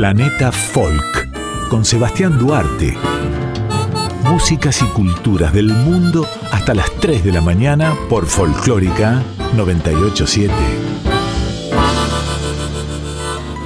Planeta Folk con Sebastián Duarte. Músicas y culturas del mundo hasta las 3 de la mañana por Folclórica 987.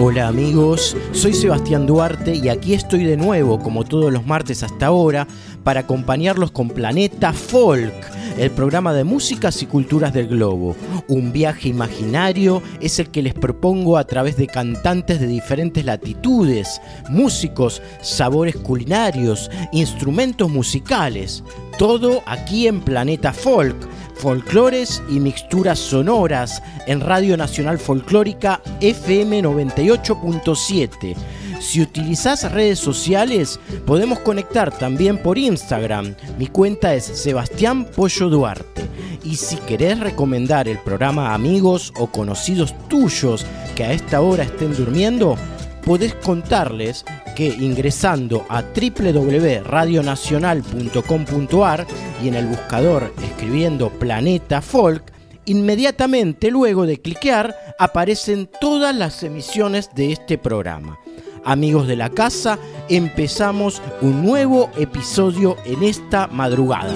Hola amigos, soy Sebastián Duarte y aquí estoy de nuevo, como todos los martes hasta ahora, para acompañarlos con Planeta Folk, el programa de músicas y culturas del globo. Un viaje imaginario es el que les propongo a través de cantantes de diferentes latitudes, músicos, sabores culinarios, instrumentos musicales. Todo aquí en Planeta Folk folclores y mixturas sonoras en Radio Nacional Folclórica FM 98.7. Si utilizás redes sociales, podemos conectar también por Instagram. Mi cuenta es Sebastián Pollo Duarte. Y si querés recomendar el programa a amigos o conocidos tuyos que a esta hora estén durmiendo, podés contarles que ingresando a www.radionacional.com.ar y en el buscador escribiendo Planeta Folk, inmediatamente luego de cliquear aparecen todas las emisiones de este programa. Amigos de la casa, empezamos un nuevo episodio en esta madrugada.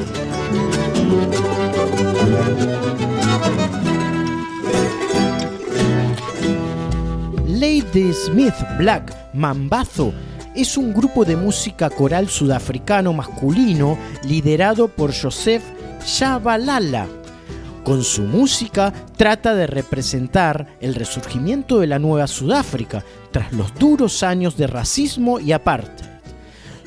Lady Smith Black Mambazo es un grupo de música coral sudafricano masculino liderado por Joseph Shabalala. Con su música trata de representar el resurgimiento de la nueva Sudáfrica tras los duros años de racismo y aparte.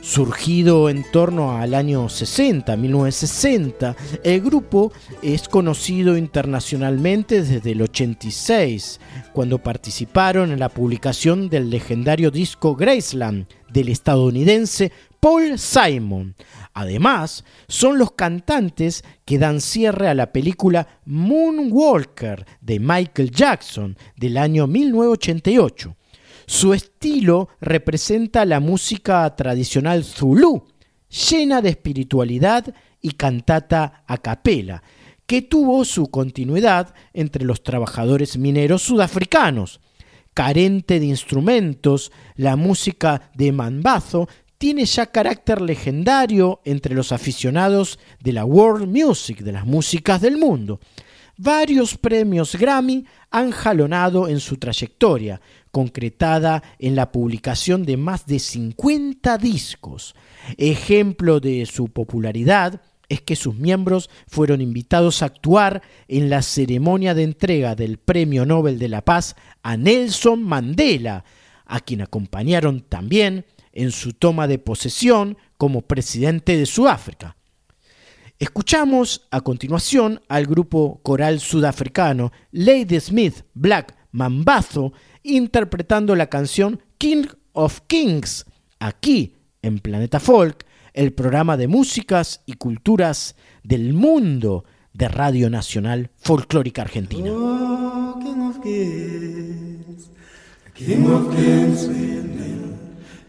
Surgido en torno al año 60, 1960, el grupo es conocido internacionalmente desde el 86, cuando participaron en la publicación del legendario disco Graceland del estadounidense Paul Simon. Además, son los cantantes que dan cierre a la película Moonwalker de Michael Jackson del año 1988 su estilo representa la música tradicional zulú, llena de espiritualidad y cantata a capela, que tuvo su continuidad entre los trabajadores mineros sudafricanos. Carente de instrumentos, la música de Mambazo tiene ya carácter legendario entre los aficionados de la world music, de las músicas del mundo. Varios premios Grammy han jalonado en su trayectoria, concretada en la publicación de más de 50 discos. Ejemplo de su popularidad es que sus miembros fueron invitados a actuar en la ceremonia de entrega del Premio Nobel de la Paz a Nelson Mandela, a quien acompañaron también en su toma de posesión como presidente de Sudáfrica. Escuchamos a continuación al grupo coral sudafricano Lady Smith Black Mambazo interpretando la canción King of Kings, aquí en Planeta Folk, el programa de músicas y culturas del mundo de Radio Nacional Folclórica Argentina. Oh,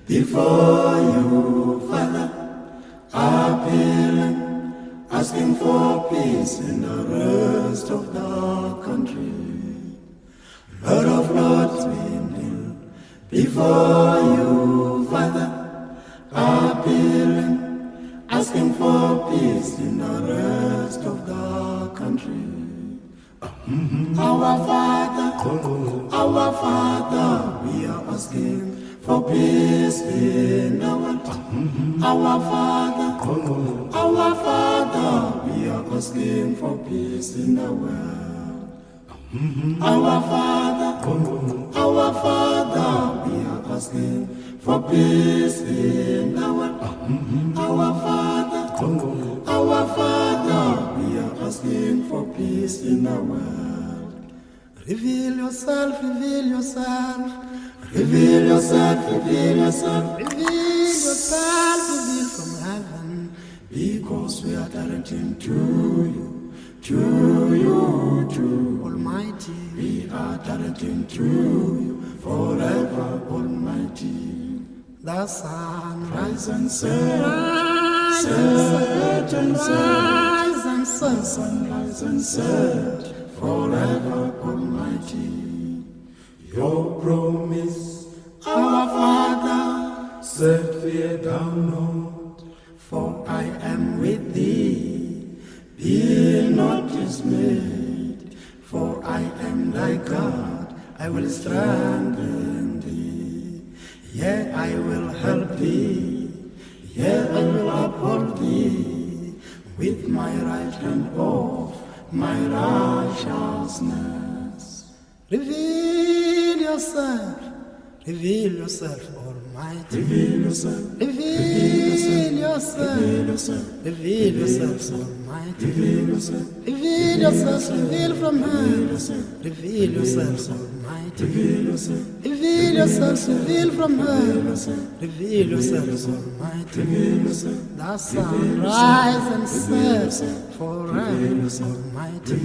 before you, Father, appealing, asking for peace in the rest of the country. Lord of Lords, we kneel before you, Father, appealing, asking for peace in the rest of the country. Our Father, our Father, we are asking for peace in the world. Our Father, our Father, we are asking for peace in the world. Our Father, our Father, we are asking for peace in the world. Our Father, our Father, we are asking for peace in the world. Reveal yourself, reveal yourself, reveal yourself, reveal yourself, reveal yourself, reveal from heaven, because we are directing to you. To you, to Almighty, we are directing to you forever, Almighty. The sun rise and set, rise and set, and rise and set, sun rise and set, forever, Almighty. Your promise Our Father, set thee down, not, for I am with thee. Be not dismayed, for I am thy God. I will strengthen thee. Yea, I will help thee. Yea, I will uphold thee with my right hand of my righteousness. Reveal yourself, reveal yourself, Almighty. Reveal yourself, reveal yourself, reveal yourself, reveal yourself, Almighty. Reveal yourself, reveal yourself, reveal from her. Reveal yourself, Almighty. Reveal yourself, reveal yourself, reveal from her. Reveal yourself, Almighty. Reveal yourself, the sun rise and set forever, Almighty.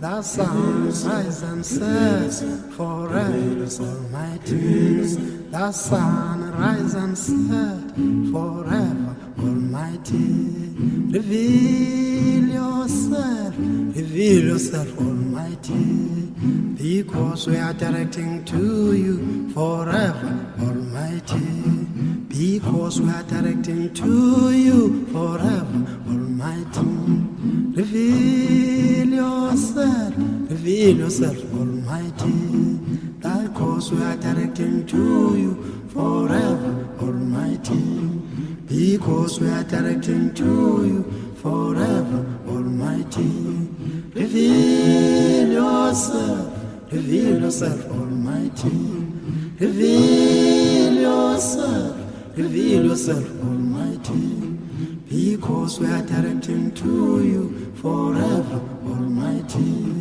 The sun rise and set forever, Almighty. The sun rise and set forever, Almighty. Reveal yourself, reveal yourself, Almighty. Because we are directing to you forever, Almighty. Because we are directing to you forever, Almighty. Reveal yourself, reveal yourself, Almighty. That cause we are directing to you forever, Almighty. Because we are directing to you forever, Almighty. Reveal yourself, reveal yourself, Almighty. Reveal yourself, reveal yourself, Almighty. Because we are directing to you forever, Almighty.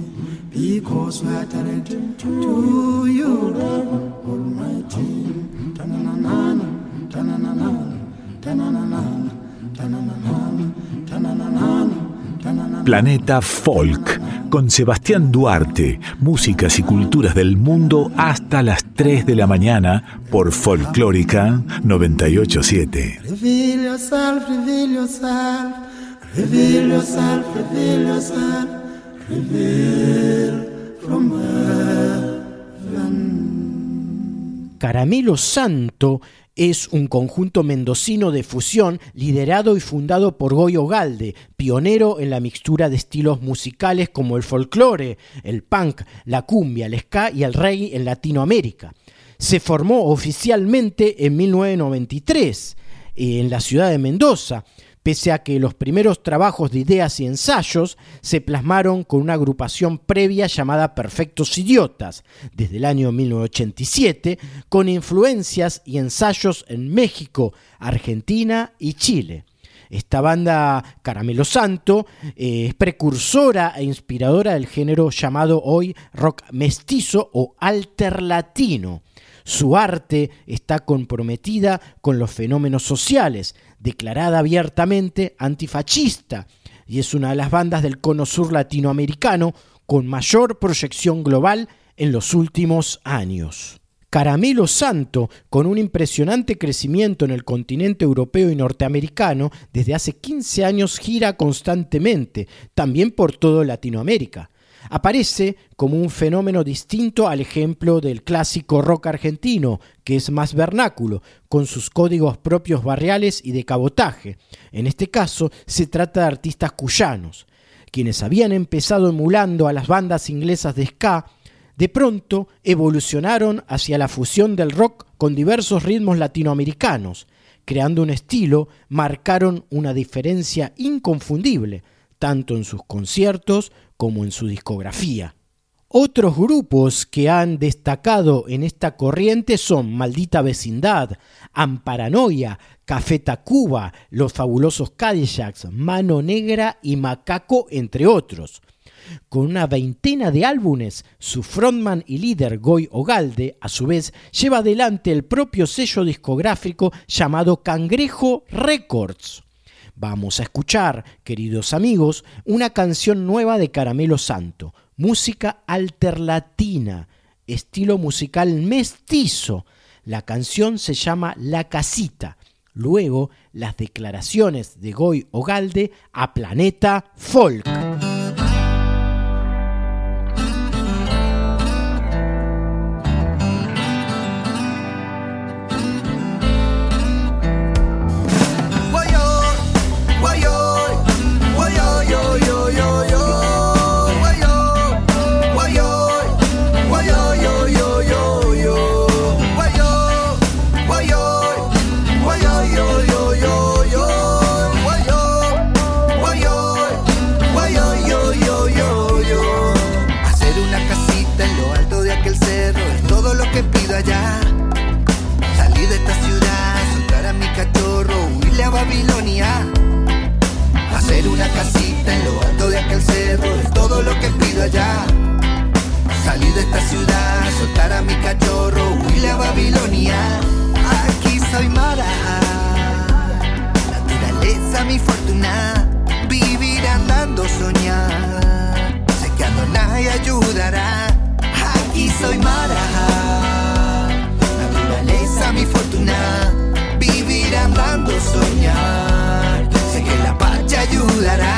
Because we are directing to you forever, Almighty. Ta-na-na-na-na, ta-na-na-na, ta-na-na-na, ta-na-na-na, ta-na-na-na, ta-na-na-na. Planeta Folk con Sebastián Duarte, músicas y culturas del mundo hasta las 3 de la mañana por Folclórica 987. Reveal yourself, reveal yourself, reveal yourself, reveal yourself, reveal from heaven. Caramelo Santo es un conjunto mendocino de fusión liderado y fundado por Goyo Galde, pionero en la mixtura de estilos musicales como el folclore, el punk, la cumbia, el ska y el reggae en Latinoamérica. Se formó oficialmente en 1993 en la ciudad de Mendoza, pese a que los primeros trabajos de ideas y ensayos se plasmaron con una agrupación previa llamada Perfectos Idiotas, desde el año 1987, con influencias y ensayos en México, Argentina y Chile. Esta banda Caramelo Santo eh, es precursora e inspiradora del género llamado hoy rock mestizo o alterlatino. Su arte está comprometida con los fenómenos sociales, declarada abiertamente antifascista, y es una de las bandas del cono sur latinoamericano con mayor proyección global en los últimos años. Caramelo Santo, con un impresionante crecimiento en el continente europeo y norteamericano, desde hace 15 años gira constantemente, también por toda Latinoamérica aparece como un fenómeno distinto al ejemplo del clásico rock argentino, que es más vernáculo, con sus códigos propios barriales y de cabotaje. En este caso se trata de artistas cuyanos, quienes habían empezado emulando a las bandas inglesas de ska, de pronto evolucionaron hacia la fusión del rock con diversos ritmos latinoamericanos, creando un estilo, marcaron una diferencia inconfundible, tanto en sus conciertos como en su discografía. Otros grupos que han destacado en esta corriente son Maldita Vecindad, Amparanoia, Café Tacuba, Los Fabulosos Cadillacs, Mano Negra y Macaco, entre otros. Con una veintena de álbumes, su frontman y líder Goy Ogalde, a su vez, lleva adelante el propio sello discográfico llamado Cangrejo Records. Vamos a escuchar, queridos amigos, una canción nueva de Caramelo Santo, música alterlatina, estilo musical mestizo. La canción se llama La Casita. Luego, las declaraciones de Goy Ogalde a Planeta Folk. Soltar a mi cachorro, huirle a Babilonia. Aquí soy Mara, naturaleza mi fortuna, vivir andando soñar. Sé que Adonai ayudará. Aquí soy Mara, naturaleza mi fortuna, vivir andando soñar. Sé que la paz ayudará.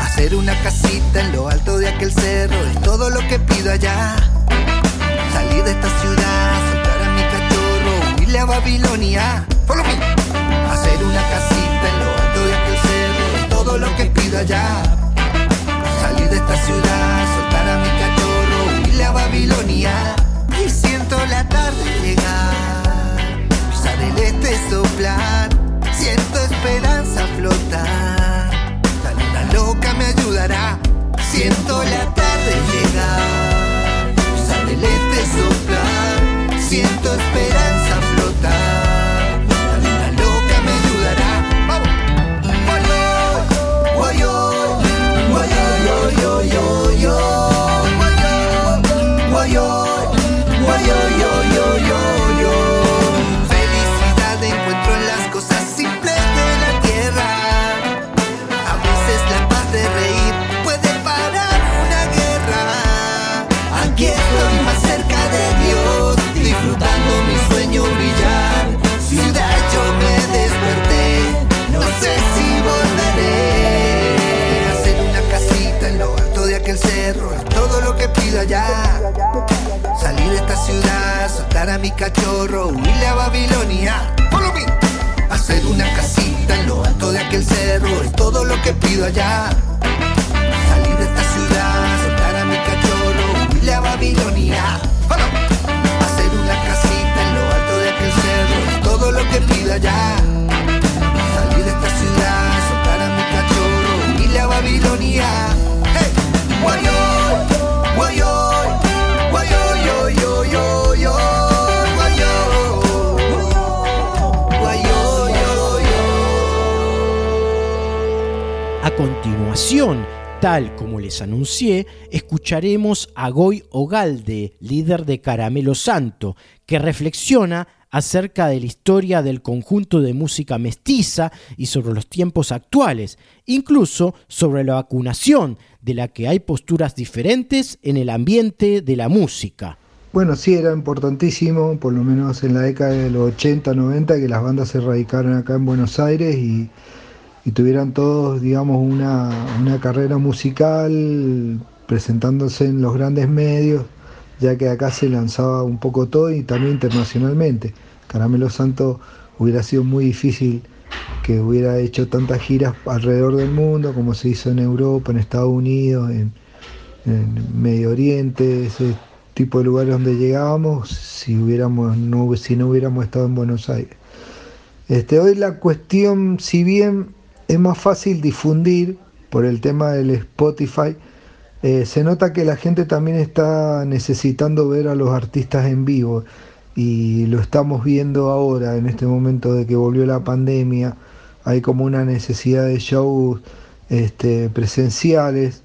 Hacer una casita en lo alto de aquel cerro es todo lo que pido allá. Salir de esta ciudad, soltar a mi cachorro, huirle a Babilonia. Follow me. Hacer una casita en lo alto de aquel cerro todo lo que pido allá. Salir de esta ciudad, soltar a mi cachorro, huirle a Babilonia. Y siento la tarde llegar, brisa del este soplar, siento esperanza flotar loca me ayudará. Siento la tarde llegar, este soplar, siento esperanza flotar. Allá. Salir de esta ciudad, soltar a mi cachorro, huirle a Babilonia. Follow. Hacer una casita en lo alto de aquel cerro es todo lo que pido allá. Salir de esta ciudad, soltar a mi cachorro, huirle a Babilonia. Follow. Hacer una casita en lo alto de aquel cerro es todo lo que pido allá. Salir de esta ciudad, soltar a mi cachorro, huirle a Babilonia. Hey, A continuación, tal como les anuncié, escucharemos a Goy Ogalde, líder de Caramelo Santo, que reflexiona acerca de la historia del conjunto de música mestiza y sobre los tiempos actuales, incluso sobre la vacunación, de la que hay posturas diferentes en el ambiente de la música. Bueno, sí, era importantísimo, por lo menos en la década de los 80, 90, que las bandas se radicaran acá en Buenos Aires y, tuvieran todos, digamos, una, una carrera musical presentándose en los grandes medios, ya que acá se lanzaba un poco todo y también internacionalmente. Caramelo Santo hubiera sido muy difícil que hubiera hecho tantas giras alrededor del mundo como se hizo en Europa, en Estados Unidos, en, en Medio Oriente, ese tipo de lugares donde llegábamos si hubiéramos no, si no hubiéramos estado en Buenos Aires. Este, hoy la cuestión, si bien es más fácil difundir por el tema del Spotify, eh, se nota que la gente también está necesitando ver a los artistas en vivo y lo estamos viendo ahora en este momento de que volvió la pandemia. Hay como una necesidad de shows este, presenciales.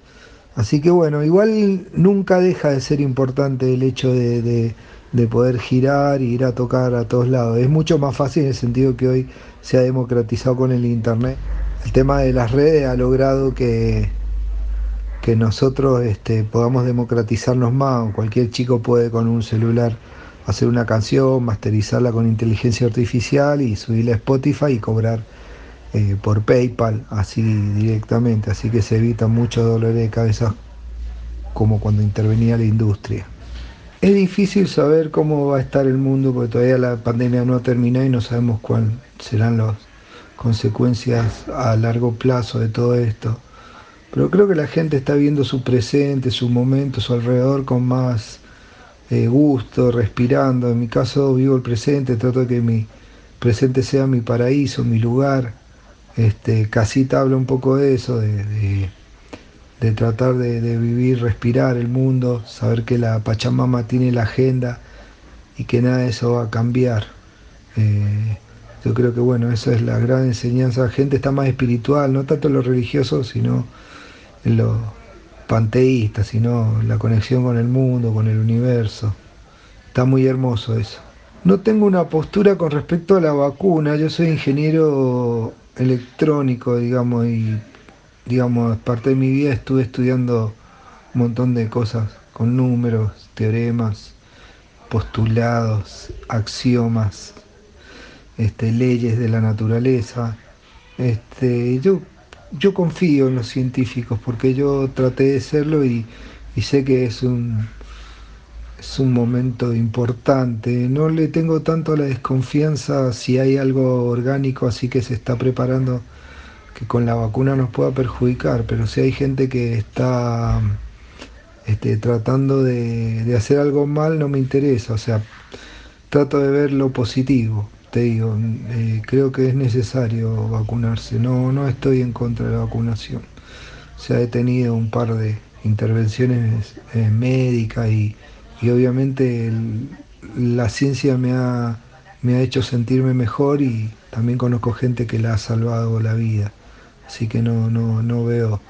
Así que bueno, igual nunca deja de ser importante el hecho de, de, de poder girar y ir a tocar a todos lados. Es mucho más fácil en el sentido que hoy se ha democratizado con el internet. El tema de las redes ha logrado que, que nosotros este, podamos democratizarnos más. Cualquier chico puede con un celular hacer una canción, masterizarla con inteligencia artificial y subirla a Spotify y cobrar eh, por PayPal así directamente. Así que se evitan muchos dolores de cabeza como cuando intervenía la industria. Es difícil saber cómo va a estar el mundo porque todavía la pandemia no ha terminado y no sabemos cuáles serán las consecuencias a largo plazo de todo esto. Pero creo que la gente está viendo su presente, su momento, su alrededor con más eh, gusto, respirando. En mi caso vivo el presente, trato de que mi presente sea mi paraíso, mi lugar. Este, Casita habla un poco de eso, de, de, tratar de, de, vivir, respirar el mundo, saber que la Pachamama tiene la agenda y que nada de eso va a cambiar. Eh, yo creo que bueno, esa es la gran enseñanza. La gente está más espiritual, no tanto en lo religioso, sino en lo, panteísta, sino la conexión con el mundo, con el universo. Está muy hermoso eso. No tengo una postura con respecto a la vacuna, yo soy ingeniero electrónico, digamos, y digamos, parte de mi vida estuve estudiando un montón de cosas con números, teoremas, postulados, axiomas, este, leyes de la naturaleza. Este, yo, yo confío en los científicos porque yo traté de serlo y, sé que es un, es un momento importante. No le tengo tanto la desconfianza si hay algo orgánico así que se está preparando que con la vacuna nos pueda perjudicar, pero si hay gente que está este, tratando de, hacer algo mal no me interesa, o sea, trato de ver lo positivo, te digo, eh, creo que es necesario vacunarse, no, no estoy en contra de la vacunación, se ha detenido un par de intervenciones eh, médicas y, obviamente la ciencia me ha, me ha hecho sentirme mejor y también conozco gente que la ha salvado la vida, así que no, no, no veo.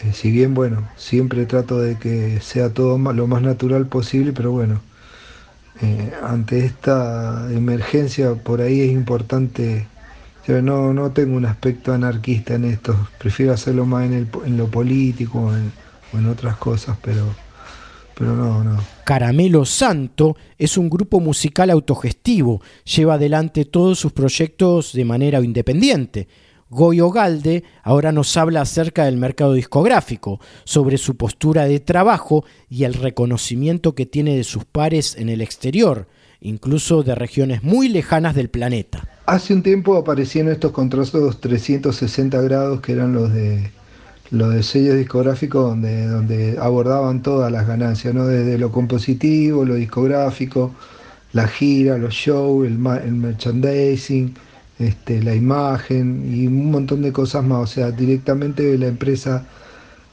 Eh, si bien, bueno, siempre trato de que sea todo lo más natural posible, pero bueno, eh, ante esta emergencia por ahí es importante, no, no tengo un aspecto anarquista en esto, prefiero hacerlo más en, el, en lo político o en, otras cosas, pero, pero no, no. Caramelo Santo es un grupo musical autogestivo, lleva adelante todos sus proyectos de manera independiente Goyo Galde ahora nos habla acerca del mercado discográfico, sobre su postura de trabajo y el reconocimiento que tiene de sus pares en el exterior, incluso de regiones muy lejanas del planeta. Hace un tiempo aparecieron estos contratos 360 grados que eran los de los de sellos discográficos donde, donde abordaban todas las ganancias, ¿no? desde lo compositivo, lo discográfico, la gira, los shows, el merchandising, este, la imagen y un montón de cosas más. O sea, directamente la empresa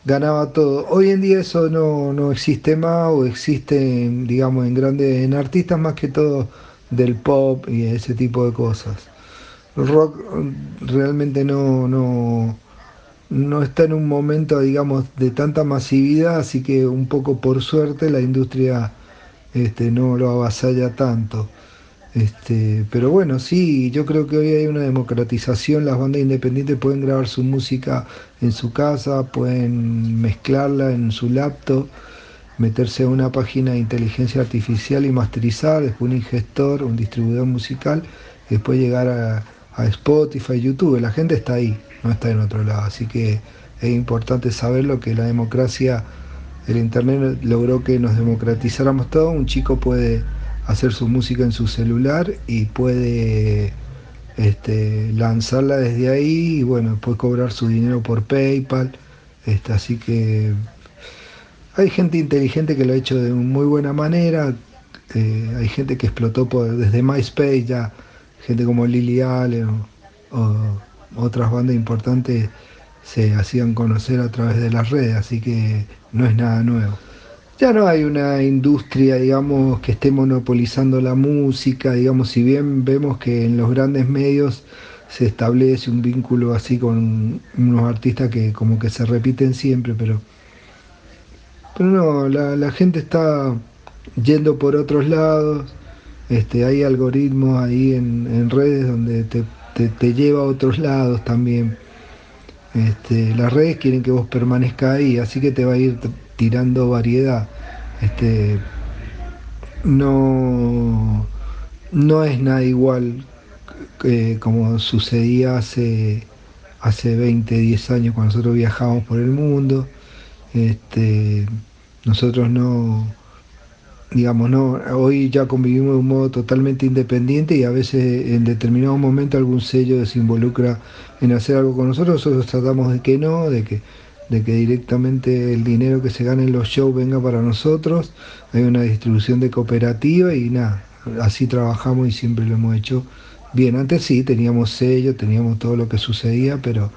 ganaba todo. Hoy en día eso no, existe más o existe, digamos, en grandes, en artistas más que todo del pop y ese tipo de cosas. El rock realmente no, no, no está en un momento, digamos, de tanta masividad, así que un poco por suerte la industria este, no lo avasalla tanto. Este, pero bueno, sí, yo creo que hoy hay una democratización, las bandas independientes pueden grabar su música en su casa, pueden mezclarla en su laptop, meterse a una página de inteligencia artificial y masterizar, después un ingestor, un distribuidor musical, y después llegar a, Spotify, YouTube, la gente está ahí, no está en otro lado, así que es importante saberlo que la democracia, el Internet logró que nos democratizáramos todo, un chico puede hacer su música en su celular y puede este, lanzarla desde ahí y bueno, después cobrar su dinero por PayPal. Este, así que hay gente inteligente que lo ha hecho de muy buena manera. Eh, hay gente que explotó desde MySpace ya, gente como Lily Allen o otras bandas importantes se hacían conocer a través de las redes, así que no es nada nuevo. Ya no hay una industria, digamos, que esté monopolizando la música, digamos, si bien vemos que en los grandes medios se establece un vínculo así con unos artistas que como que se repiten siempre, pero, pero no, la, gente está yendo por otros lados, este, hay algoritmos ahí en, redes donde te, te, lleva a otros lados también. Este, las redes quieren que vos permanezcas ahí, así que te va a ir tirando variedad. Este, no, no es nada igual que como sucedía hace, hace 20, 10 años cuando nosotros viajábamos por el mundo. Este, nosotros no, digamos, no, hoy ya convivimos de un modo totalmente independiente y a veces en determinado momento algún sello se involucra en hacer algo con nosotros, nosotros tratamos de que no, de que de que directamente el dinero que se gane en los shows venga para nosotros. Hay una distribución de cooperativa y nada, así trabajamos y siempre lo hemos hecho bien. Antes sí, teníamos sello, teníamos todo lo que sucedía, pero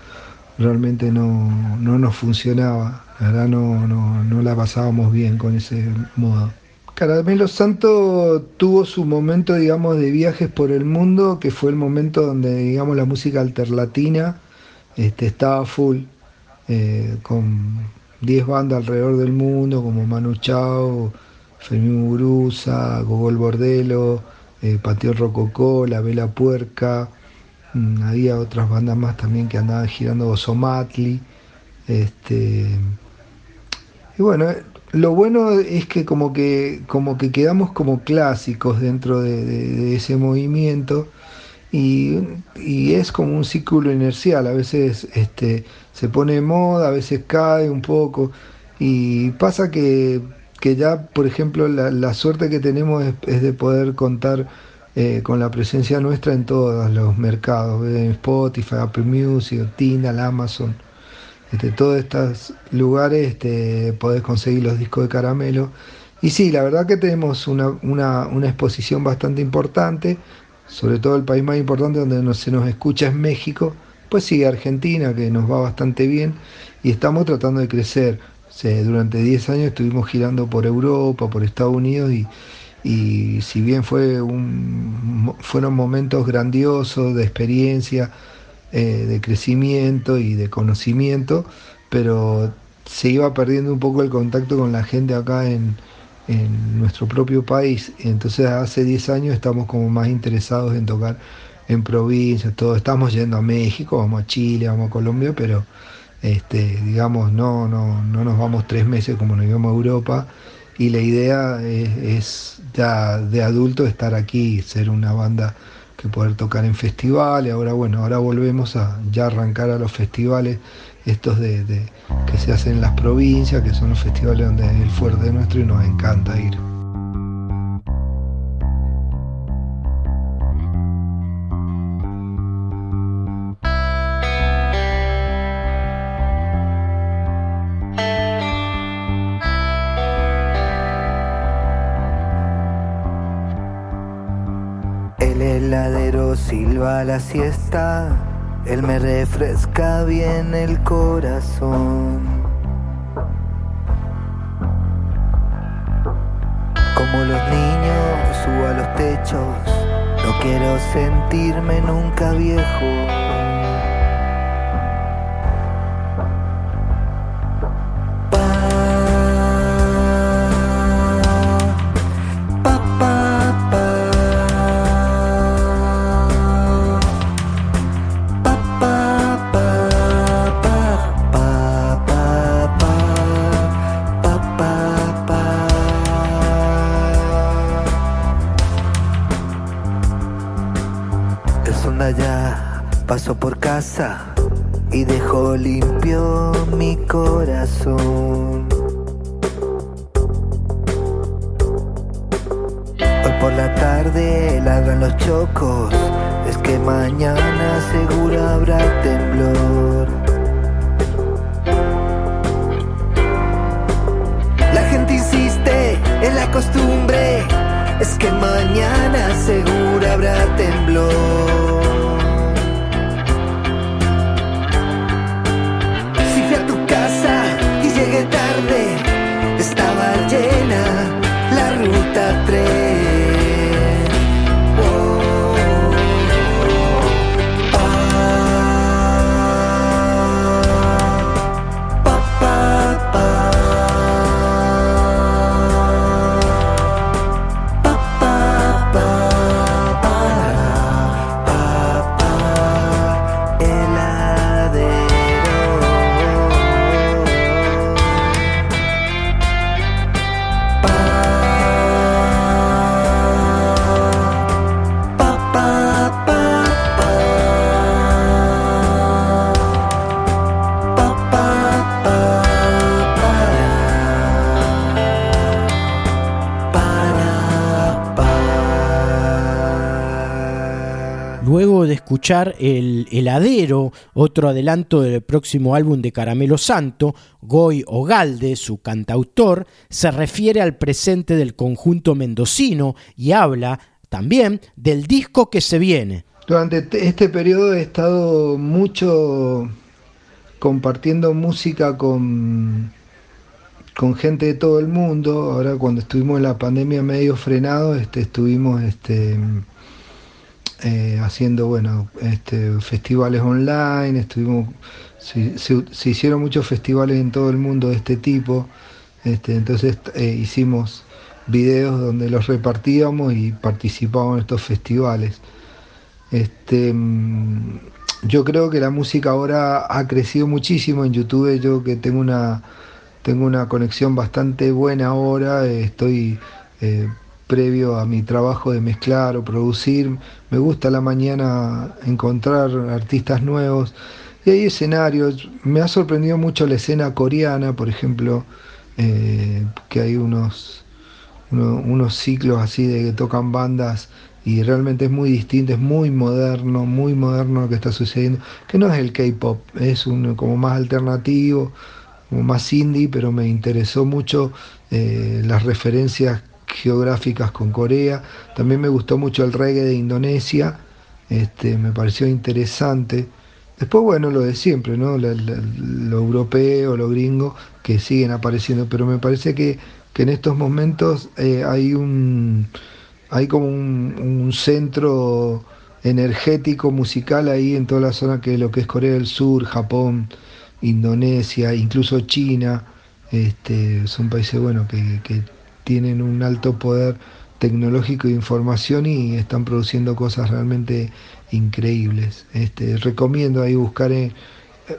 realmente no, nos funcionaba. La verdad no, no, la pasábamos bien con ese modo. Caramelo Santo tuvo su momento, digamos, de viajes por el mundo, que fue el momento donde, digamos, la música alterlatina este, estaba full. Eh, con 10 bandas alrededor del mundo, como Manu Chao, Fermín Muguruza, Gogol Bordelo, eh, Patio Rococó, La Vela Puerca, mm, había otras bandas más también que andaban girando Bosomatli. Este, y bueno, lo bueno es que como que, como que quedamos como clásicos dentro de, ese movimiento y, es como un círculo inercial, a veces este, se pone de moda, a veces cae un poco y pasa que, ya, por ejemplo, la, suerte que tenemos es, de poder contar eh, con la presencia nuestra en todos los mercados, en Spotify, Apple Music, Tidal, Amazon. Este, todos estos lugares este, podés conseguir los discos de caramelo. Y sí, la verdad que tenemos una, exposición bastante importante, sobre todo el país más importante donde se nos escucha es México, pues sigue Argentina, que nos va bastante bien, y estamos tratando de crecer. durante 10 años estuvimos girando por Europa, por Estados Unidos, y, y si bien fue un, fueron momentos grandiosos de experiencia, eh, de crecimiento y de conocimiento, pero se iba perdiendo un poco el contacto con la gente acá en, nuestro propio país. Entonces hace 10 años estamos como más interesados en tocar en provincias, todo. Estamos yendo a México, vamos a Chile, vamos a Colombia, pero este, digamos, no, no, no nos vamos tres meses como nos íbamos a Europa. Y la idea es, es ya de adulto estar aquí, ser una banda poder tocar en festivales. Ahora, bueno, ahora volvemos a ya arrancar a los festivales estos de, que se hacen en las provincias, que son los festivales donde es el fuerte nuestro y nos encanta ir. Silba la siesta, él me refresca bien el corazón. Como los niños subo a los techos, no quiero sentirme nunca viejo. Y dejó limpio mi corazón. Hoy por la tarde ladran los chocos, es que mañana seguro habrá temblor. La gente insiste en la costumbre, es que mañana seguro habrá temblor. Llena la ruta 3. Escuchar el Heladero, otro adelanto del próximo álbum de Caramelo Santo, Goy Ogalde, su cantautor, se refiere al presente del conjunto mendocino y habla también del disco que se viene. Durante este periodo he estado mucho compartiendo música con, con gente de todo el mundo. Ahora cuando estuvimos en la pandemia medio frenado, este, estuvimos este, eh, haciendo, bueno, este, festivales online, estuvimos, se, hicieron muchos festivales en todo el mundo de este tipo, este, entonces eh, hicimos videos donde los repartíamos y participábamos en estos festivales. Este, mm, yo creo que la música ahora ha crecido muchísimo en YouTube, yo que tengo una, tengo una conexión bastante buena ahora, estoy eh, previo a mi trabajo de mezclar o producir, me gusta la mañana encontrar artistas nuevos. Y hay escenarios, me ha sorprendido mucho la escena coreana, por ejemplo, eh, que hay unos, unos ciclos así de que tocan bandas y realmente es muy distinto, es muy moderno, muy moderno lo que está sucediendo, que no es el K-pop, es un como más alternativo, como más indie, pero me interesó mucho eh, las referencias geográficas con Corea, también me gustó mucho el reggae de Indonesia, este, me pareció interesante. Después, bueno, lo de siempre, ¿no? Lo, europeo, lo gringo, que siguen apareciendo, pero me parece que, en estos momentos eh, hay un hay como un, centro energético musical ahí en toda la zona que lo que es Corea del Sur, Japón, Indonesia, incluso China, este, son países bueno que, que tienen un alto poder tecnológico de información y están produciendo cosas realmente increíbles. Este, recomiendo ahí buscar en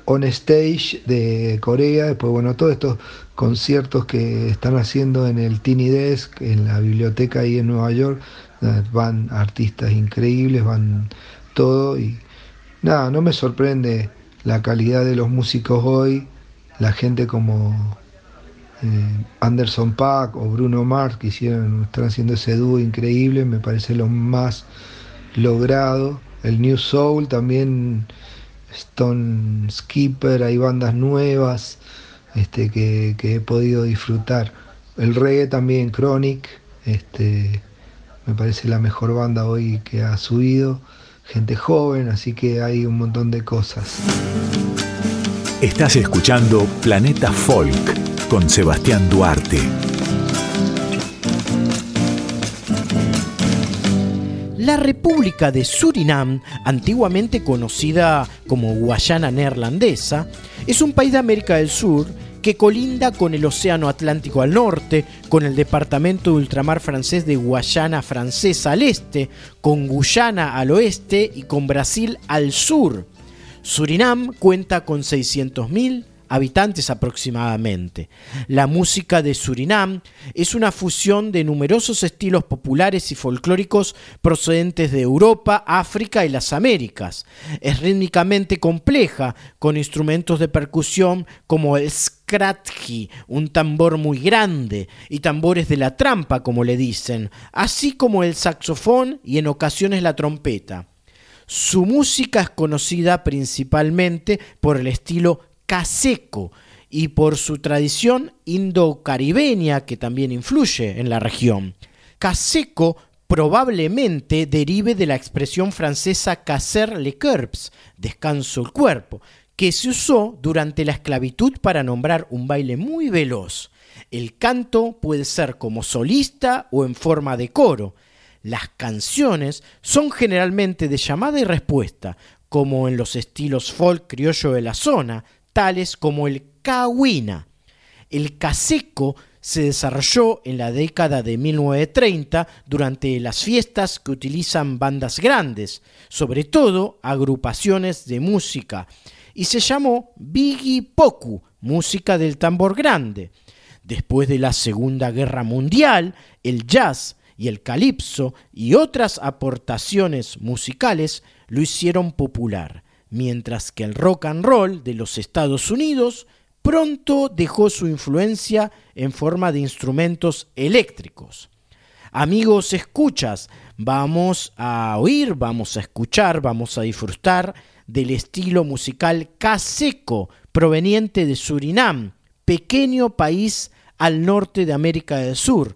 On Stage de Corea, después bueno, todos estos conciertos que están haciendo en el Tiny Desk, en la biblioteca ahí en Nueva York, van artistas increíbles, van todo y nada, no me sorprende la calidad de los músicos hoy, la gente como eh, Anderson Pack o Bruno Mars que hicieron, están haciendo ese dúo increíble, me parece lo más logrado. El New Soul también Stone Skipper, hay bandas nuevas este, que, he podido disfrutar. El reggae también, Chronic, este, me parece la mejor banda hoy que ha subido. Gente joven, así que hay un montón de cosas. Estás escuchando Planeta Folk con Sebastián Duarte. La República de Surinam, antiguamente conocida como Guayana Neerlandesa, es un país de América del Sur que colinda con el Océano Atlántico al norte, con el departamento de ultramar francés de Guayana Francesa al este, con Guyana al oeste y con Brasil al sur. Surinam cuenta con 600.000 habitantes aproximadamente. La música de Surinam es una fusión de numerosos estilos populares y folclóricos procedentes de Europa, África y las Américas. Es rítmicamente compleja, con instrumentos de percusión como el skratji, un tambor muy grande, y tambores de la trampa, como le dicen, así como el saxofón y en ocasiones la trompeta. Su música es conocida principalmente por el estilo caseco y por su tradición indo-caribeña que también influye en la región. Caseco probablemente derive de la expresión francesa casser le corps, descanso el cuerpo, que se usó durante la esclavitud para nombrar un baile muy veloz. El canto puede ser como solista o en forma de coro. Las canciones son generalmente de llamada y respuesta, como en los estilos folk criollo de la zona, tales como el kawina. El caseco se desarrolló en la década de 1930 durante las fiestas que utilizan bandas grandes, sobre todo agrupaciones de música, y se llamó Bigi Poku, música del tambor grande. Después de la Segunda Guerra Mundial, el jazz y el calipso y otras aportaciones musicales lo hicieron popular mientras que el rock and roll de los Estados Unidos pronto dejó su influencia en forma de instrumentos eléctricos. Amigos, escuchas, vamos a oír, vamos a escuchar, vamos a disfrutar del estilo musical caseco proveniente de Surinam, pequeño país al norte de América del Sur,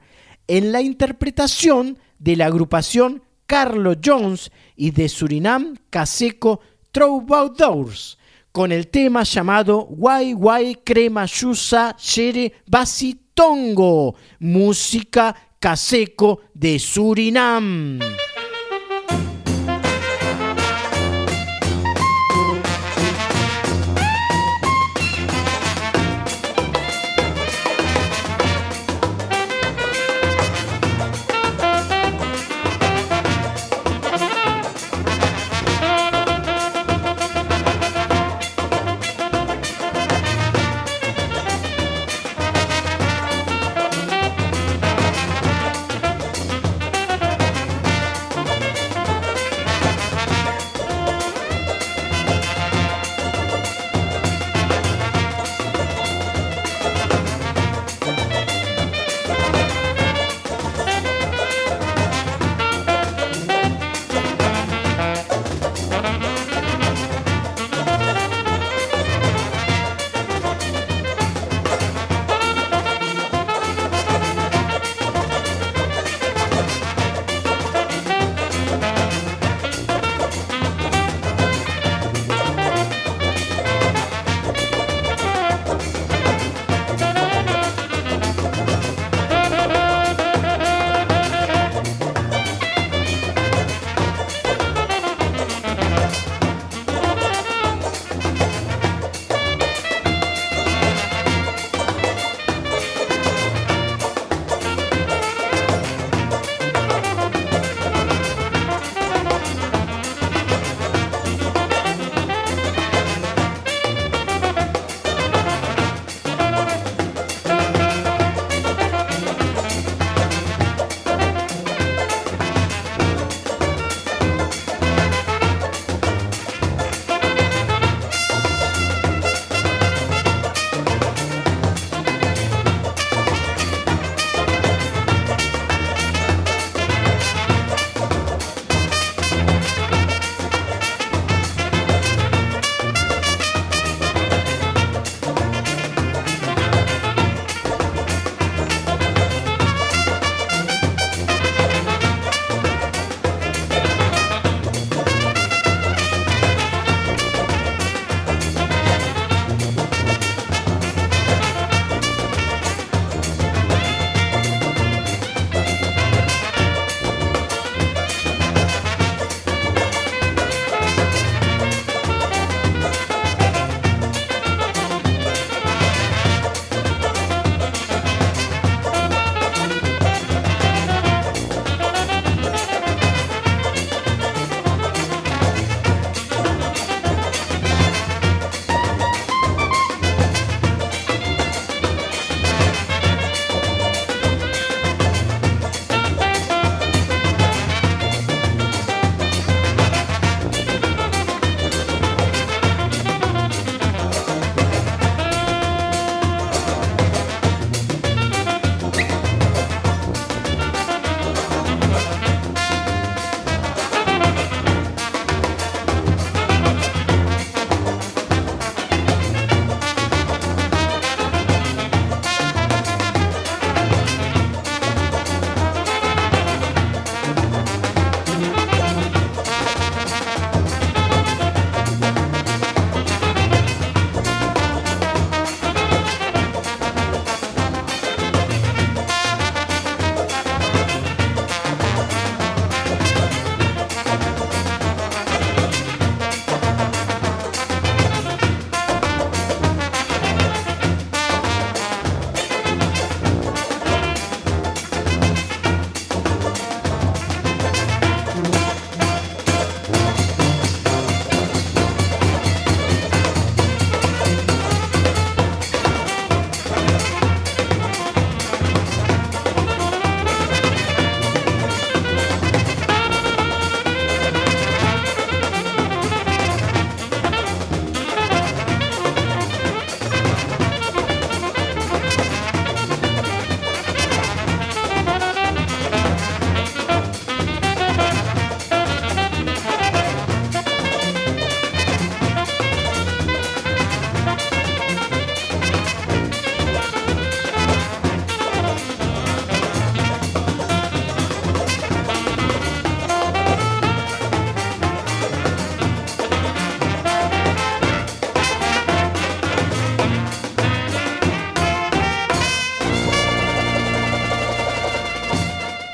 en la interpretación de la agrupación Carlo Jones y de Surinam Caseco Doors con el tema llamado Wai Wai Crema Yusa Shere Basitongo, música caseco de Surinam.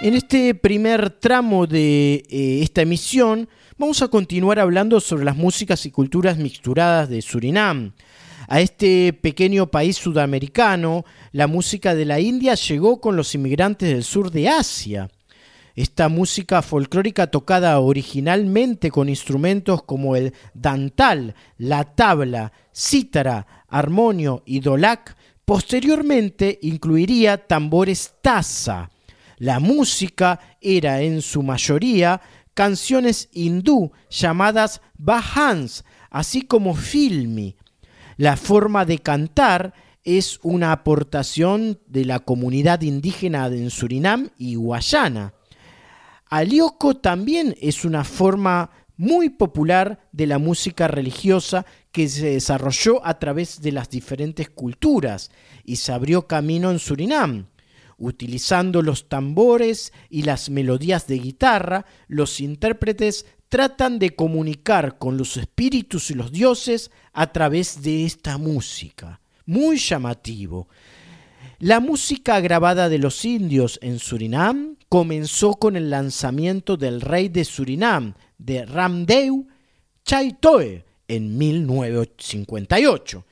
En este primer tramo de eh, esta emisión vamos a continuar hablando sobre las músicas y culturas mixturadas de Surinam. A este pequeño país sudamericano, la música de la India llegó con los inmigrantes del sur de Asia. Esta música folclórica tocada originalmente con instrumentos como el dantal, la tabla, cítara, armonio y dolak, posteriormente incluiría tambores taza la música era en su mayoría canciones hindú llamadas bahans, así como filmi. La forma de cantar es una aportación de la comunidad indígena en Surinam y Guayana. Alioco también es una forma muy popular de la música religiosa que se desarrolló a través de las diferentes culturas y se abrió camino en Surinam. Utilizando los tambores y las melodías de guitarra, los intérpretes tratan de comunicar con los espíritus y los dioses a través de esta música. Muy llamativo. La música grabada de los indios en Surinam comenzó con el lanzamiento del rey de Surinam, de Ramdeu Chaitoe, en 1958.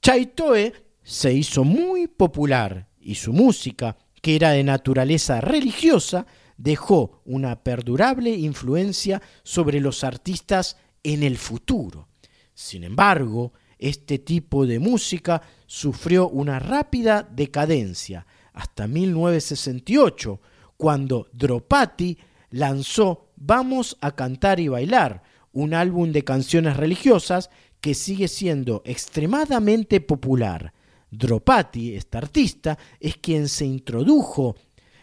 Chaitoe se hizo muy popular y su música que era de naturaleza religiosa, dejó una perdurable influencia sobre los artistas en el futuro. Sin embargo, este tipo de música sufrió una rápida decadencia hasta 1968, cuando Dropati lanzó Vamos a cantar y bailar, un álbum de canciones religiosas que sigue siendo extremadamente popular. Dropati, esta artista, es quien se introdujo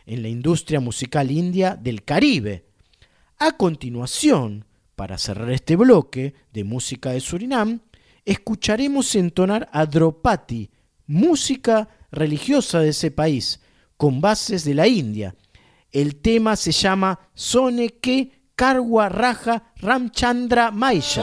en la industria musical india del Caribe. A continuación, para cerrar este bloque de música de Surinam, escucharemos entonar a Dropati, música religiosa de ese país, con bases de la India. El tema se llama Soneke Karwa Raja Ramchandra Maisha.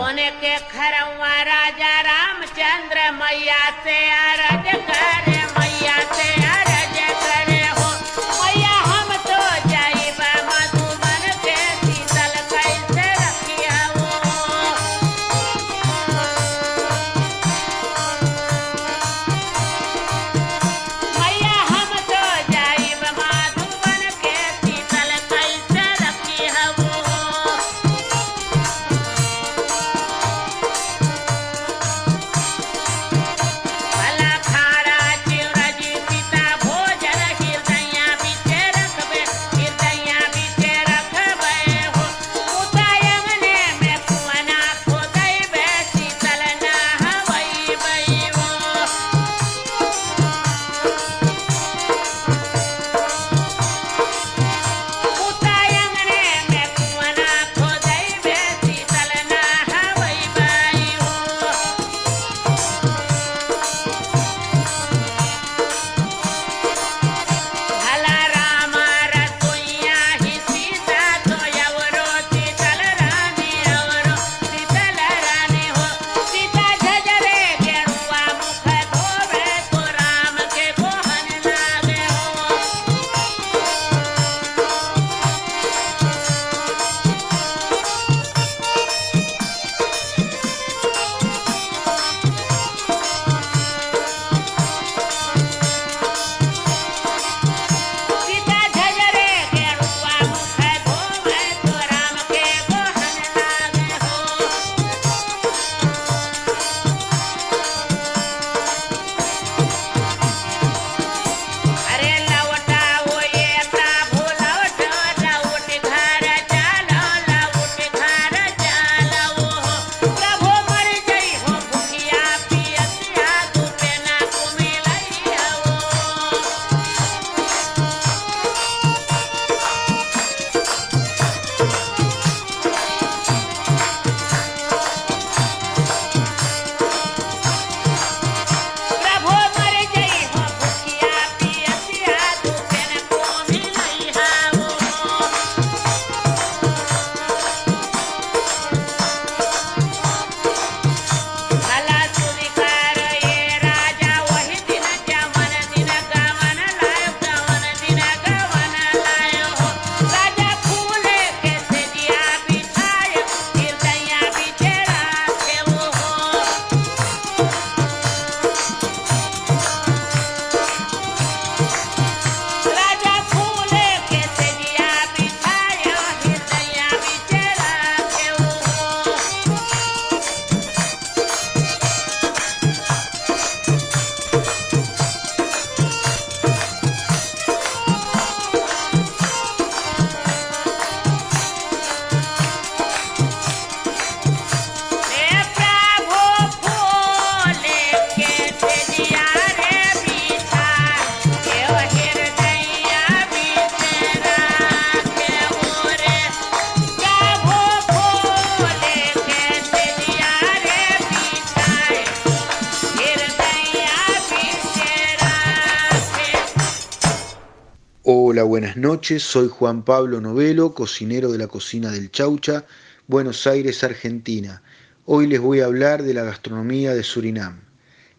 Soy Juan Pablo Novelo, cocinero de la cocina del Chaucha, Buenos Aires, Argentina. Hoy les voy a hablar de la gastronomía de Surinam.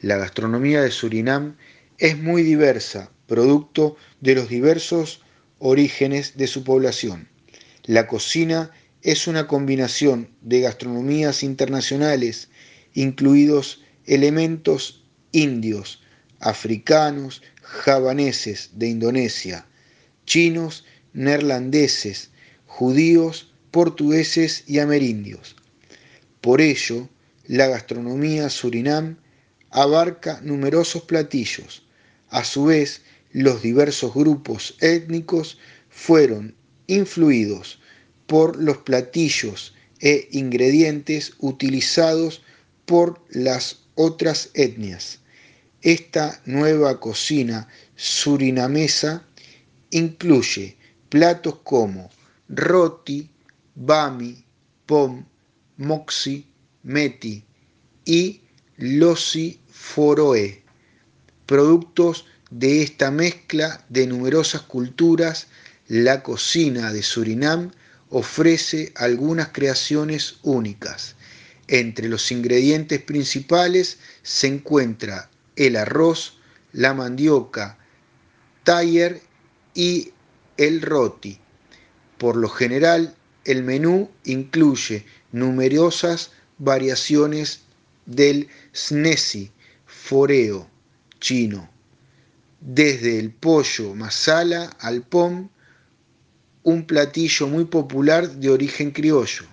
La gastronomía de Surinam es muy diversa, producto de los diversos orígenes de su población. La cocina es una combinación de gastronomías internacionales, incluidos elementos indios, africanos, javaneses de Indonesia, chinos, neerlandeses, judíos, portugueses y amerindios. Por ello, la gastronomía Surinam abarca numerosos platillos. A su vez, los diversos grupos étnicos fueron influidos por los platillos e ingredientes utilizados por las otras etnias. Esta nueva cocina surinamesa incluye platos como roti, bami, pom, moxi, meti y losi foroe, productos de esta mezcla de numerosas culturas, la cocina de Surinam ofrece algunas creaciones únicas. Entre los ingredientes principales se encuentra el arroz, la mandioca, taller y el roti. Por lo general, el menú incluye numerosas variaciones del snesi, foreo chino, desde el pollo masala al pom, un platillo muy popular de origen criollo.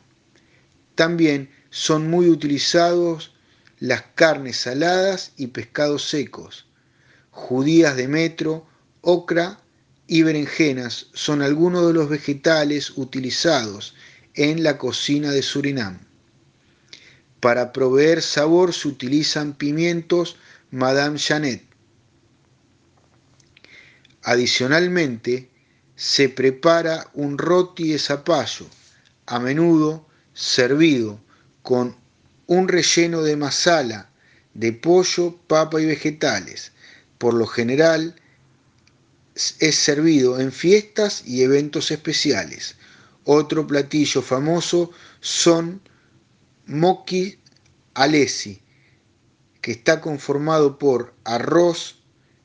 También son muy utilizados las carnes saladas y pescados secos. Judías de metro, ocra y berenjenas son algunos de los vegetales utilizados en la cocina de Surinam. Para proveer sabor se utilizan pimientos Madame Janet. Adicionalmente, se prepara un roti de zapallo, a menudo servido con un relleno de masala, de pollo, papa y vegetales. Por lo general es servido en fiestas y eventos especiales. Otro platillo famoso son moki alesi, que está conformado por arroz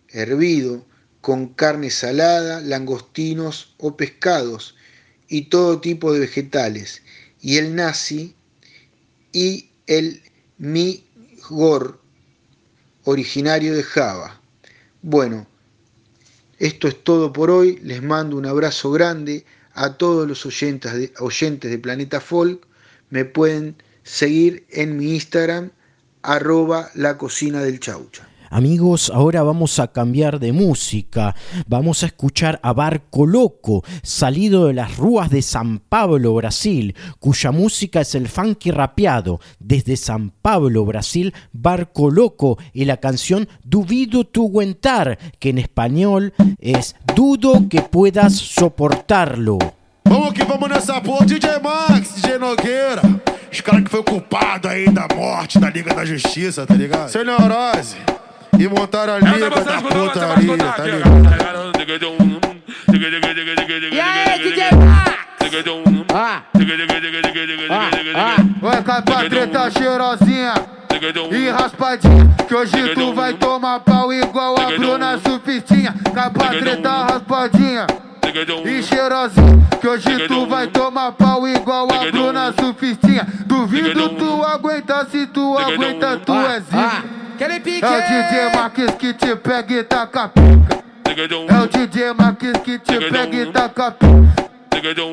hervido con carne salada, langostinos o pescados y todo tipo de vegetales, y el nasi y el migor, originario de Java. Bueno, esto es todo por hoy. Les mando un abrazo grande a todos los oyentes de, Planeta Folk. Me pueden seguir en mi Instagram, arroba la cocina del chaucha. Amigos, ahora vamos a cambiar de música. Vamos a escuchar a Barco Loco, salido de las rúas de San Pablo, Brasil, cuya música es el funky rapeado. Desde San Pablo, Brasil, Barco Loco y la canción Duvido tu aguentar, que en español es Dudo que puedas soportarlo. Vamos que vamos nessa porra, DJ Max, DJ Nogueira. Os caras que foi culpado aí da morte da Liga da Justiça, tá ligado? Sem neurose. E montaram a liga da putaria, tá ligado? E aí, DJ Max? Ah. Vai capa treta cheirosinha e raspadinha Que hoje tu vai tomar pau igual a Bruna Sufitinha Capa treta raspadinha e cheirosinha Que hoje tu vai tomar pau igual a Bruna Sufitinha Duvido tu aguentar, se tu aguenta tu é zica. É o DJ Marquis que te pega e taca pica. É o DJ Marquis que te pega e taca pica.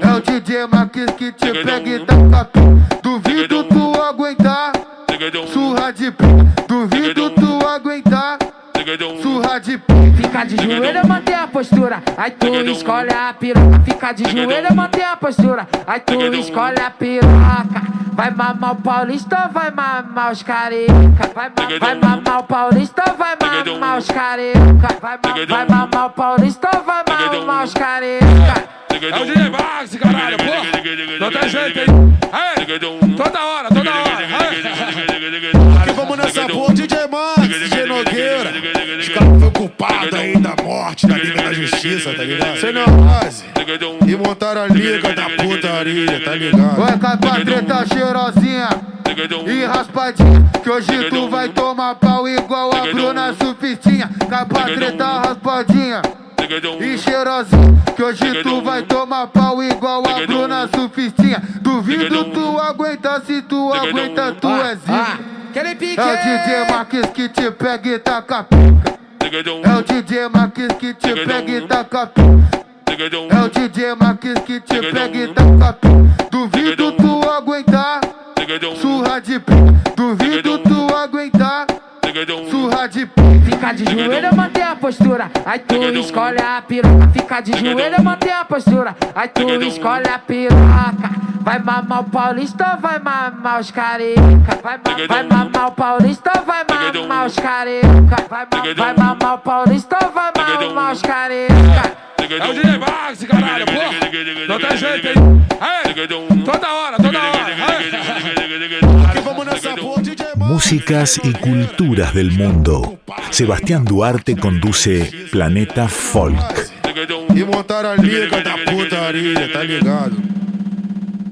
É o DJ Marquis que te pega e taca pica. Duvido tu aguentar. Surra de pica. Duvido tu aguentar. Surra de. Fica de joelho, mantém a postura. Aí tu escolhe a piroca. Fica de joelho, mantém a postura. Aí tu escolhe a piroca. Vai mamar o paulista ou vai mamar os careca? Vai, ma vai mamar o paulista ou vai mamar os careca? Vai, ma vai mamar o paulista ou vai mamar os careca? É o DJ Max, caralho, porra. Não tem jeito, hein? Aí, toda hora, toda hora. Aqui vamos nessa porra, DJ Max, DJ Nogueira. Culpado aí da morte da Liga da Justiça, tá ligado? Cê não base. E montaram a liga da putaria, tá ligado? Vai cá pra treta cheirosinha e raspadinha Que hoje tu vai tomar pau igual a Bruna Sufitinha Capa treta raspadinha e cheirosinha Que hoje tu vai tomar pau igual a Bruna Sufitinha Duvido tu aguenta, se tu aguenta tu é zica É o DJ Marques que te pega e taca pica É o DJ Marques que te pega e taca pica É o DJ Marques que te pega e taca pica Duvido tu aguentar Surra de pica Duvido tu aguentar Surra de pica Fica de joelho, mantém a postura. Aí tu escolhe a piroca. Fica de joelho, mantém a postura. Aí tu escolhe a piroca. Vai mamar o paulista ou vai mamar os careca? Vai, ma vai mamar o paulista ou vai mamar os careca? Vai, ma vai mamar o paulista ou vai mamar os careca? É o DJ Max, caralho, pô. Não tem jeito, hein? Aí, toda hora, toda hora. Aqui vamos nessa porra, DJ Músicas y culturas del mundo. Sebastián Duarte conduce Planeta Folk. E montaram a liga da putaria, tá ligado?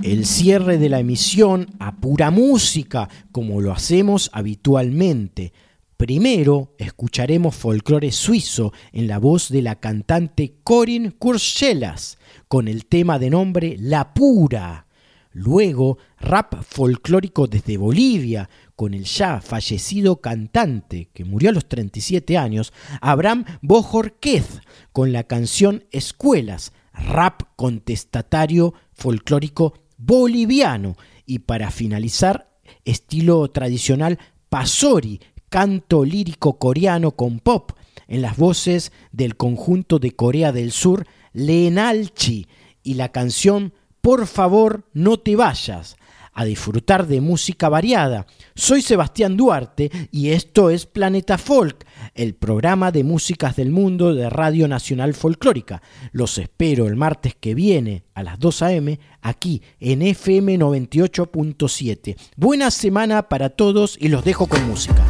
El cierre de la emisión a pura música, como lo hacemos habitualmente. Primero escucharemos folclore suizo en la voz de la cantante Corinne Kurschelas con el tema de nombre La Pura. Luego, rap folclórico desde Bolivia con el ya fallecido cantante que murió a los 37 años, Abraham Bojorquez, con la canción Escuelas, rap contestatario folclórico boliviano. Y para finalizar, estilo tradicional Pasori, canto lírico coreano con pop, en las voces del conjunto de Corea del Sur Leenalchi y la canción Por favor no te vayas, a disfrutar de música variada. Soy Sebastián Duarte y esto es Planeta Folk, el programa de músicas del mundo de Radio Nacional Folclórica. Los espero el martes que viene a las 2 a.m. aquí en FM 98.7. Buena semana para todos y los dejo con música.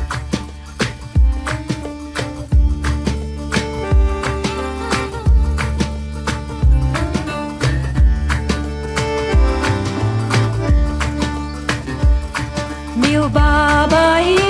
بابا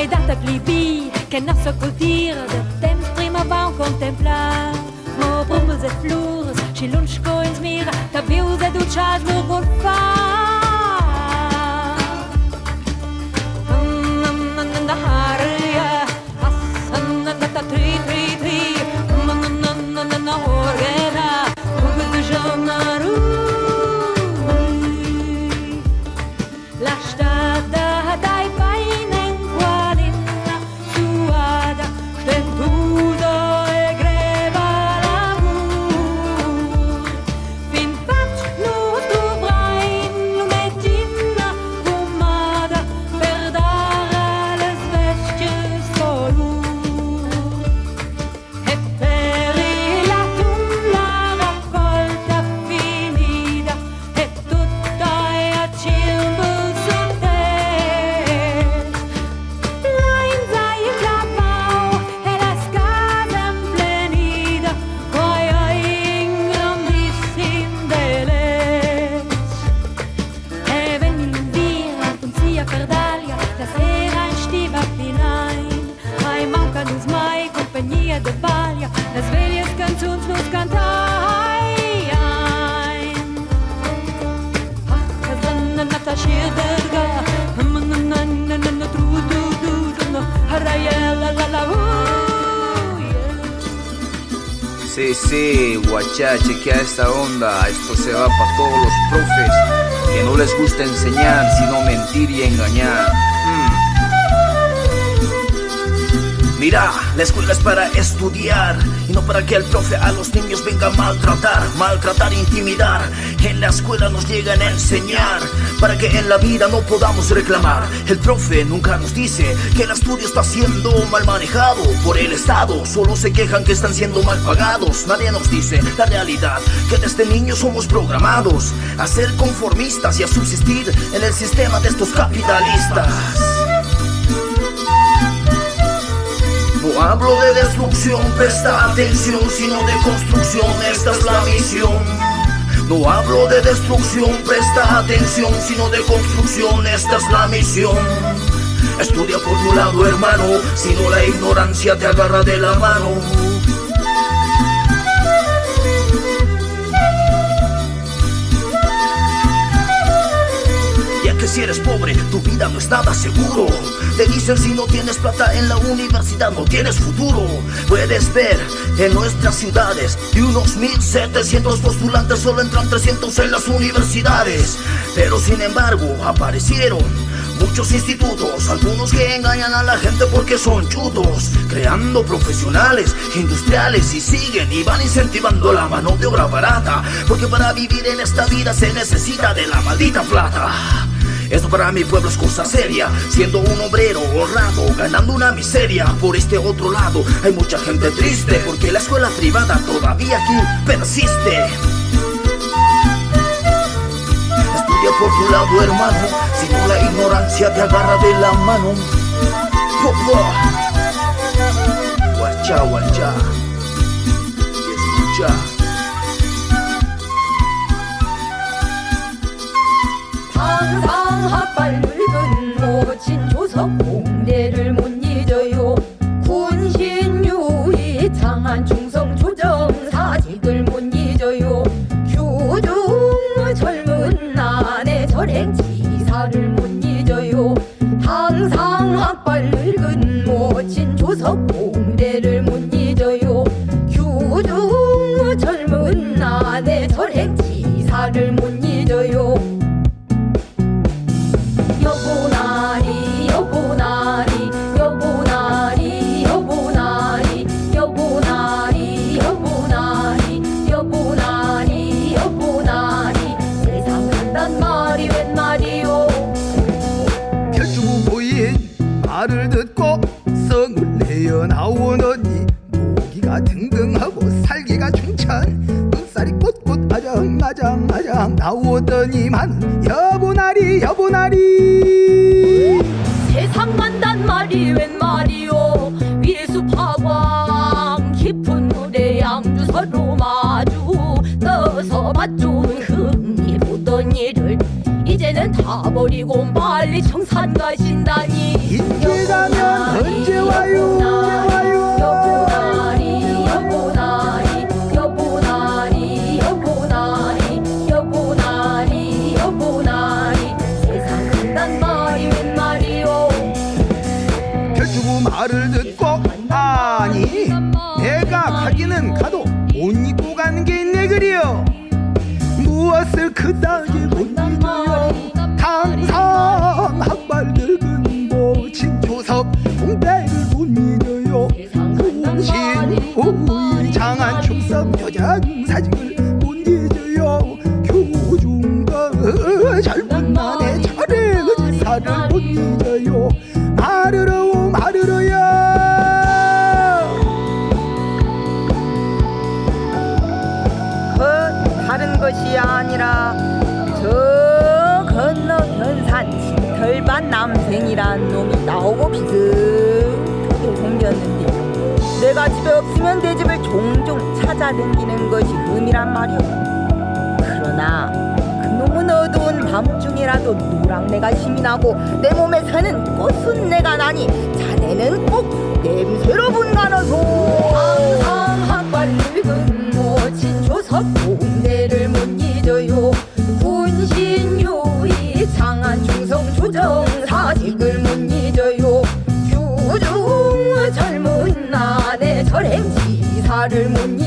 mai dat pli bi che non so coltir de temps prima va un contemplar mo brumos e flurs ci lunch co ins mir ta bius du duchas mur vol far nam nam nam da haria as nam nam da trit onda. Esto se va para todos los profes que no les gusta enseñar, sino mentir y engañar. Mira, la escuela es para estudiar y no para que el profe a los niños venga a maltratar, maltratar, intimidar. En la escuela nos llegan a enseñar para que en la vida no podamos reclamar. El profe nunca nos dice que el estudio está siendo mal manejado por el Estado. Solo se quejan que están siendo mal pagados. Nadie nos dice la realidad, que desde niños somos programados a ser conformistas y a subsistir en el sistema de estos capitalistas. No hablo de destrucción, presta atención, sino de construcción, esta es la misión. No hablo de destrucción, presta atención, sino de construcción, esta es la misión. Estudia por tu lado, hermano, si no la ignorancia te agarra de la mano. Si eres pobre, tu vida no es nada seguro. Te dicen si no tienes plata en la universidad, no tienes futuro. Puedes ver en nuestras ciudades de unos 1700 postulantes, solo entran 300 en las universidades. Pero sin embargo, aparecieron muchos institutos, algunos que engañan a la gente porque son chutos, creando profesionales, industriales y siguen y van incentivando la mano de obra barata, porque para vivir en esta vida se necesita de la maldita plata. Esto para mi pueblo es cosa seria, siendo un obrero honrado, ganando una miseria. Por este otro lado hay mucha gente triste, porque la escuela privada todavía aquí persiste. Estudia por tu lado, hermano, si no la ignorancia te agarra de la mano. Popo. Guacha, guacha. Y escucha. 항 상학발 늙은 모친 조석 공대를 못 잊어요. 군신유의 장한 충 다 버리고 빨리 청산 가신다니. 인제 가면 언제 와요? 여보나리 여보나리 여보나리 여보나리 여보나리 여보나리 세상 간단 말이 웬 말이요 별주부 말을 듣고 아니 내가 가기는 가도 못 입고 가는 게 있네 그려 무엇을 그다지 못 잊어요 항상 학발 늙은 모친 조석 공대를 못 잊어요. 군신 후이 장한 충성 여장 사직을 못 잊어요. 교중과 젊은 난의 철의 의지사를 못 잊어요. 마르러 비슷하게 생겼는데 내가 집에 없으면 내 집을 종종 찾아다니는 것이 흠이란 말이오. 그러나 그 놈은 어두운 밤중이라도 노랑내가 힘이 나고 내 몸에 사는 꽃은 내가 나니 자네는 꼭 냄새로 분간하소. 항상 학발 늙은 모친 조석 공 Adam when